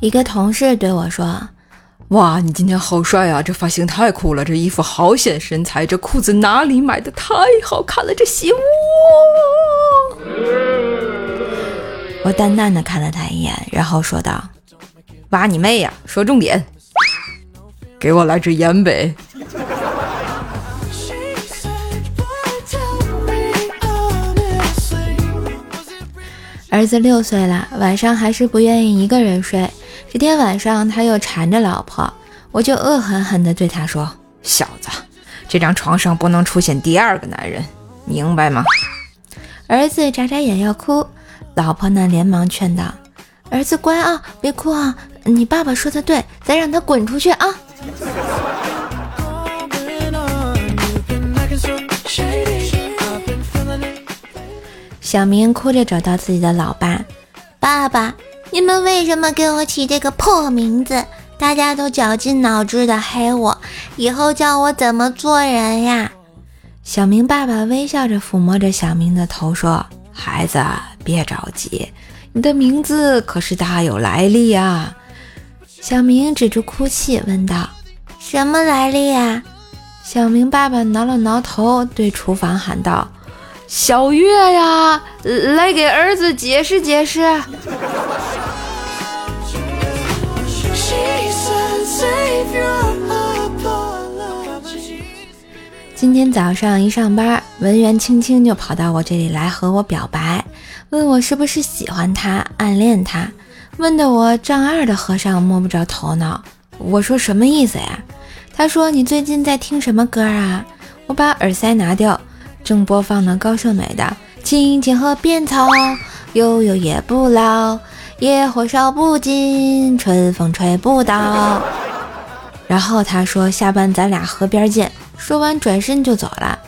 一个同事对我说：“哇，你今天好帅啊！这发型太酷了，这衣服好显身材，这裤子哪里买的？太好看了，这鞋哇！”我淡淡的看了他一眼，然后说道：“挖你妹呀！说重点，给我来支烟呗。”儿子六岁了，晚上还是不愿意一个人睡。这天晚上他又缠着老婆，我就恶狠狠地对他说：“小子，这张床上不能出现第二个男人，明白吗？”儿子眨眨眼要哭，老婆呢连忙劝道：“儿子乖啊，别哭啊，你爸爸说的对，咱让他滚出去啊。”小明哭着找到自己的老爸：“爸爸，你们为什么给我起这个破名字？大家都绞尽脑汁的黑我，以后叫我怎么做人呀？”小明爸爸微笑着抚摸着小明的头说：“孩子，别着急，你的名字可是大有来历啊。”小明止住哭泣，问道：“什么来历呀？”小明爸爸挠了挠头，对厨房喊道。小月呀，来给儿子解释解释。今天早上一上班，文员青青就跑到我这里来和我表白，问我是不是喜欢他、暗恋他，问的我丈二的和尚摸不着头脑。我说什么意思呀？他说你最近在听什么歌啊？我把耳塞拿掉。正播放呢高胜美的《青青河边草》，悠悠也不老，野火烧不尽，春风吹不倒。然后他说：“下班咱俩河边见。”说完转身就走了。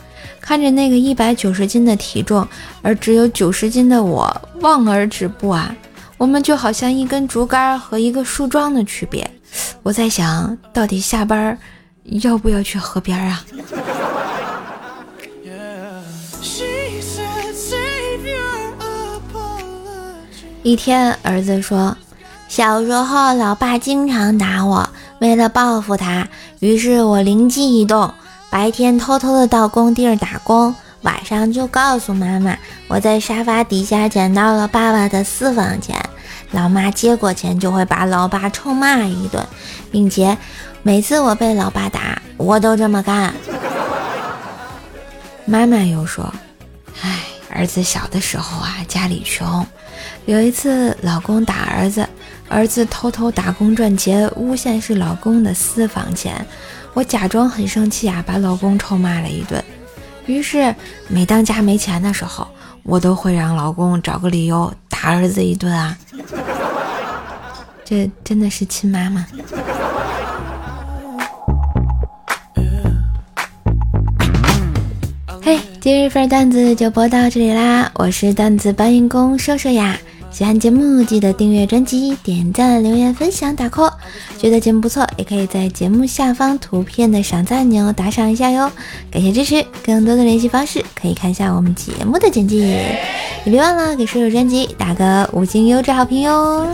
看着那个一百九十斤的体重，而只有九十斤的我望而止步啊！我们就好像一根竹竿和一个树桩的区别。我在想到底下班要不要去河边啊？一天，儿子说：“小时候，老爸经常打我，为了报复他，于是我灵机一动，白天偷偷的到工地儿打工，晚上就告诉妈妈我在沙发底下捡到了爸爸的私房钱。老妈接过钱，就会把老爸臭骂一顿，并且每次我被老爸打，我都这么干。”妈妈又说：“唉，儿子小的时候啊，家里穷。”有一次，老公打儿子，儿子偷偷打工赚钱，诬陷是老公的私房钱。我假装很生气啊，把老公臭骂了一顿。于是，每当家没钱的时候，我都会让老公找个理由打儿子一顿啊。这真的是亲妈吗？嘿，今日份段子就播到这里啦，我是段子搬运工瘦瘦呀。喜欢节目记得订阅专辑、点赞、留言、分享、打 call。觉得节目不错，也可以在节目下方图片的赏赞按钮打赏一下哟，感谢支持。更多的联系方式可以看一下我们节目的简介。也别忘了给叔叔专辑打个五星优质好评哟。